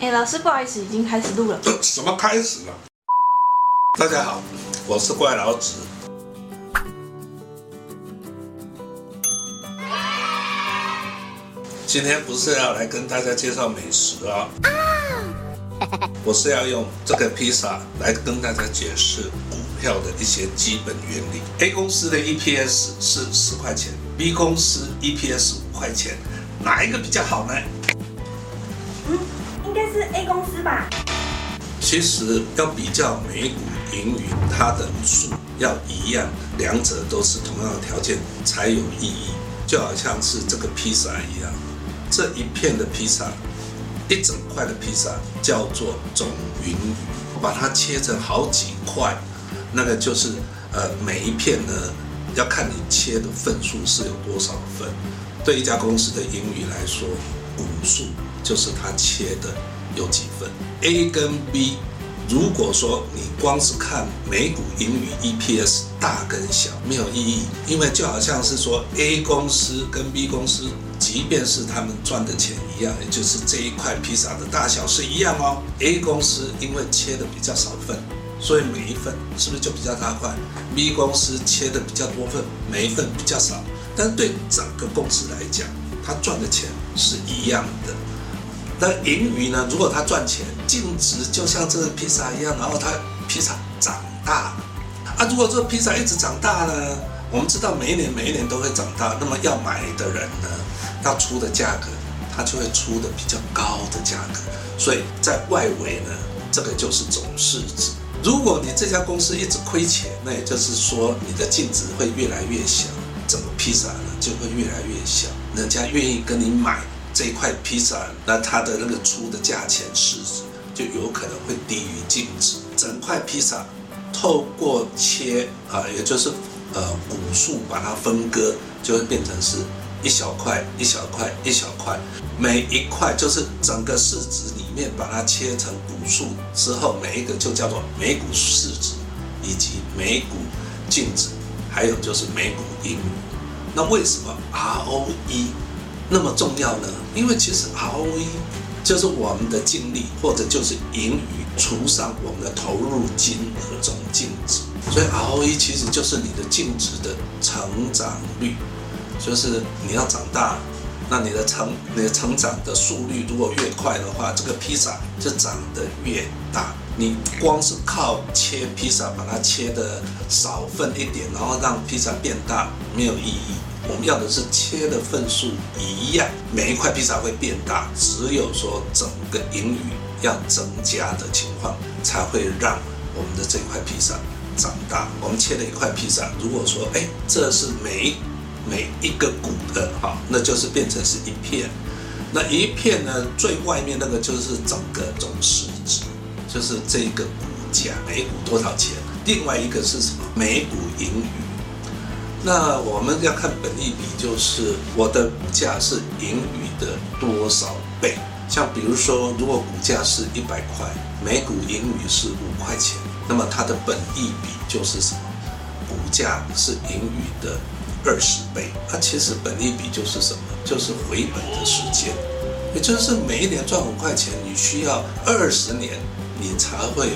哎，老师，不好意思，已经开始录了。什么开始了？大家好，我是怪老子。今天不是要来跟大家介绍美食啊，我是要用这个披萨来跟大家解释股票的一些基本原理。A 公司的 EPS 是十块钱，B 公司 EPS 五块钱，哪一个比较好呢？嗯，应该是 A 公司吧。其实要比较每股盈余，它的数要一样，两者都是同样的条件才有意义，就好像是这个披萨一样。这一片的披萨，一整块的披萨叫做总云，把它切成好几块，那个就是呃每一片呢，要看你切的份数是有多少份。对一家公司的盈余来说，股数就是它切的有几份。A 跟 B，如果说你光是看每股盈余 EPS 大跟小没有意义，因为就好像是说 A 公司跟 B 公司。即便是他们赚的钱一样，也就是这一块披萨的大小是一样哦。A 公司因为切的比较少份，所以每一份是不是就比较大块？B 公司切的比较多份，每一份比较少。但对整个公司来讲，他赚的钱是一样的。那盈余呢？如果他赚钱，净值就像这个披萨一样，然后他披萨长大啊。如果这个披萨一直长大呢？我们知道每一年每一年都会长大，那么要买的人呢？要出的价格，它就会出的比较高的价格，所以在外围呢，这个就是总市值。如果你这家公司一直亏钱，那也就是说你的净值会越来越小，整个披萨呢就会越来越小，人家愿意跟你买这一块披萨，那它的那个出的价钱市值就有可能会低于净值。整块披萨透过切啊，也就是呃股数把它分割，就会变成是。一小块一小块一小块，每一块就是整个市值里面把它切成股数之后，每一个就叫做每股市值，以及每股净值，还有就是每股盈余。那为什么 ROE 那么重要呢？因为其实 ROE 就是我们的净利或者就是盈余除上我们的投入金额总净值，所以 ROE 其实就是你的净值的成长率。就是你要长大，那你的成你的成长的速率如果越快的话，这个披萨就长得越大。你光是靠切披萨把它切的少份一点，然后让披萨变大没有意义。我们要的是切的份数一样，每一块披萨会变大。只有说整个盈余要增加的情况，才会让我们的这块披萨长大。我们切了一块披萨，如果说哎，这是每每一个股的哈，那就是变成是一片，那一片呢，最外面那个就是整个总市值，就是这个股价每股多少钱。另外一个是什么？每股盈余。那我们要看本益比，就是我的股价是盈余的多少倍。像比如说，如果股价是一百块，每股盈余是五块钱，那么它的本益比就是什么？股价是盈余的。二十倍，它其实本益比就是什么？就是回本的时间，也就是每一年赚五块钱，你需要二十年，你才会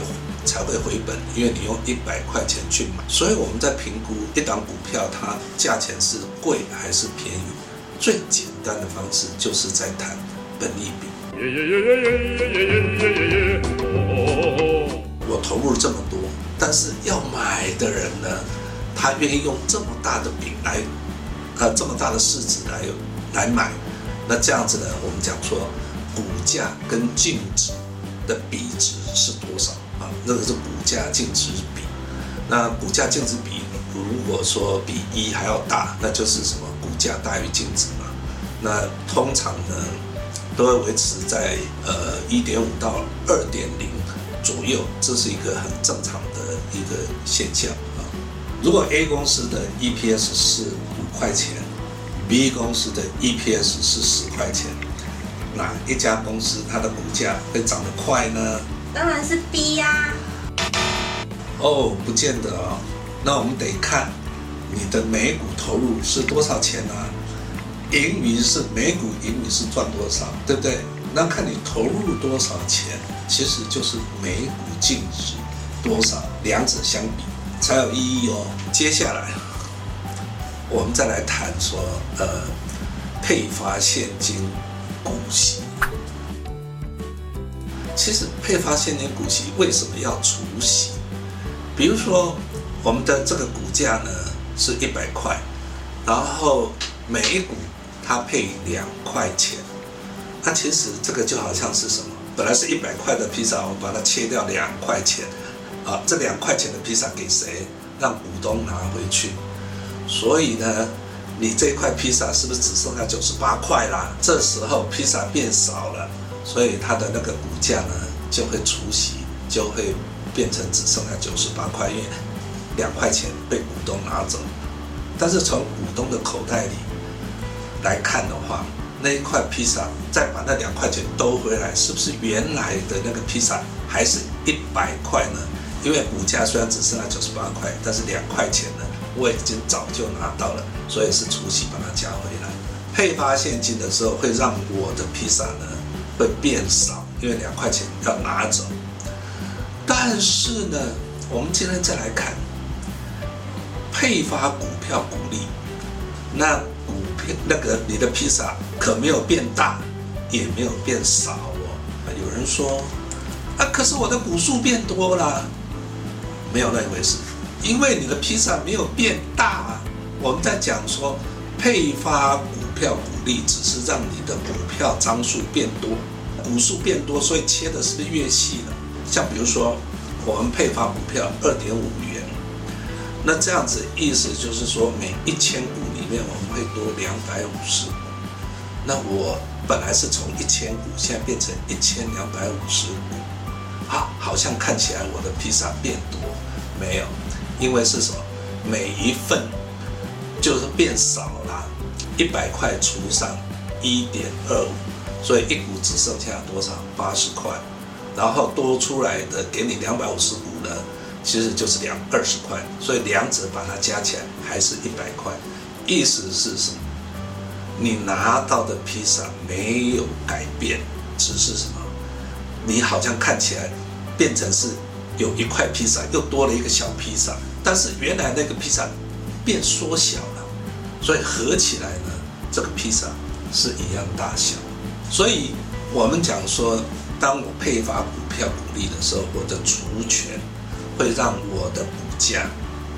才会回本，因为你用一百块钱去买。所以我们在评估一档股票，它价钱是贵还是便宜，最简单的方式就是在谈本利比。我投入这么多，但是要买的人呢？他愿意用这么大的饼来，呃，这么大的市值来来买，那这样子呢？我们讲说，股价跟净值的比值是多少啊？那个是股价净值比。那股价净值比如果说比一还要大，那就是什么？股价大于净值嘛。那通常呢，都会维持在呃一点五到二点零左右，这是一个很正常的一个现象啊。如果 A 公司的 EPS 是五块钱 B 公司的 EPS 是十块钱，哪一家公司它的股价会涨得快呢？当然是 B 呀。哦，不见得哦。那我们得看你的每股投入是多少钱呢？盈余是每股盈余是赚多少，对不对？那看你投入多少钱，其实就是每股净值多少，两者相比才有意义哦。接下来。我们再来谈说，呃，配发现金股息。其实配发现金股息为什么要除息？比如说，我们的这个股价呢是一百块，然后每一股它配两块钱，那其实这个就好像是什么？本来是一百块的披萨，我把它切掉两块钱，啊，这两块钱的披萨给谁？让股东拿回去。所以呢，你这块披萨是不是只剩下九十八块啦？这时候披萨变少了，所以它的那个股价呢就会除息，就会变成只剩下九十八块，因为两块钱被股东拿走。但是从股东的口袋里来看的话，那一块披萨再把那两块钱兜回来，是不是原来的那个披萨还是一百块呢？因为股价虽然只剩下九十八块，但是两块钱呢？我已经早就拿到了，所以是除息把它加回来。配发现金的时候会让我的披萨呢会变少，因为两块钱要拿走。但是呢，我们今天再来看配发股票股利，那股票那个你的披萨可没有变大，也没有变少哦。有人说啊，可是我的股数变多了，没有那一回事。因为你的披萨没有变大啊，我们在讲说配发股票股利，只是让你的股票张数变多，股数变多，所以切的是不是越细了？像比如说我们配发股票二点五元，那这样子意思就是说每一千股里面我们会多两百五十股，那我本来是从一千股，现在变成一千两百五十股，好，好像看起来我的披萨变多，没有。因为是什么？每一份就是变少了，一百块除上一点二五，所以一股只剩下多少？八十块，然后多出来的给你两百五十股呢，其实就是两二十块，所以两者把它加起来还是一百块。意思是什么？你拿到的披萨没有改变，只是什么？你好像看起来变成是。有一块披萨，又多了一个小披萨，但是原来那个披萨变缩小了，所以合起来呢，这个披萨是一样大小。所以我们讲说，当我配发股票股利的时候，我的除权会让我的股价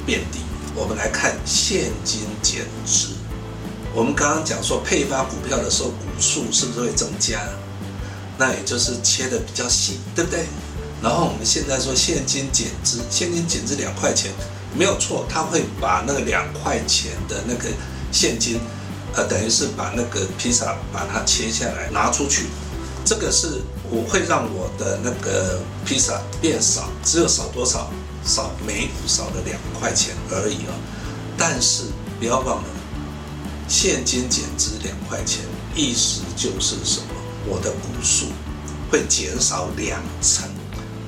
变低。我们来看现金减资。我们刚刚讲说配发股票的时候，股数是不是会增加？那也就是切得比较细，对不对？然后我们现在说现金减资，现金减资两块钱，没有错，他会把那个两块钱的那个现金，呃，等于是把那个披萨把它切下来拿出去，这个是我会让我的那个披萨变少，只有少多少？少每股少了两块钱而已哦。但是不要忘了，现金减资两块钱，意思就是什么？我的股数会减少两成。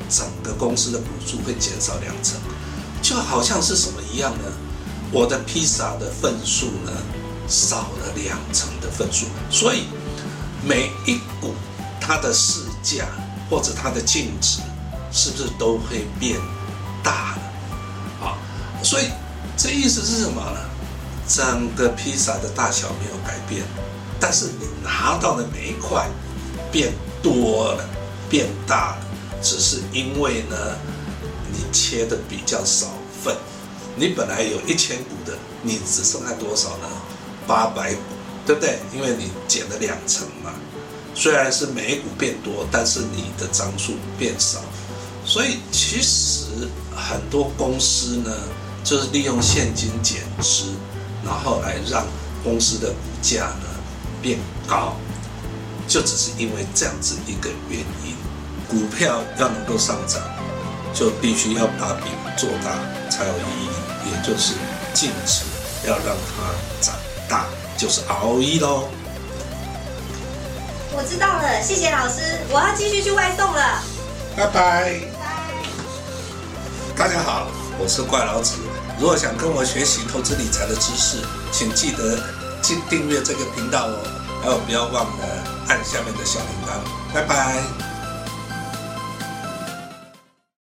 整个公司的股数会减少两成，就好像是什么一样呢？我的披萨的份数呢，少了两成的份数，所以每一股它的市价或者它的净值是不是都会变大了？啊，所以这意思是什么呢？整个披萨的大小没有改变，但是你拿到的每一块变多了，变大了。只是因为呢，你切的比较少份，你本来有一千股的，你只剩下多少呢？八百股，对不对？因为你减了两成嘛。虽然是每股变多，但是你的张数变少。所以其实很多公司呢，就是利用现金减资，然后来让公司的股价呢变高，就只是因为这样子一个原因。股票要能够上涨，就必须要把饼做大才有意义，也就是净值要让它涨大。就是 ROE 喽。我知道了，谢谢老师，我要继续去外送了。拜拜。拜。大家好，我是怪老子。如果想跟我学习投资理财的知识，请记得进订阅这个频道哦。还有不要忘了按下面的小铃铛。拜拜。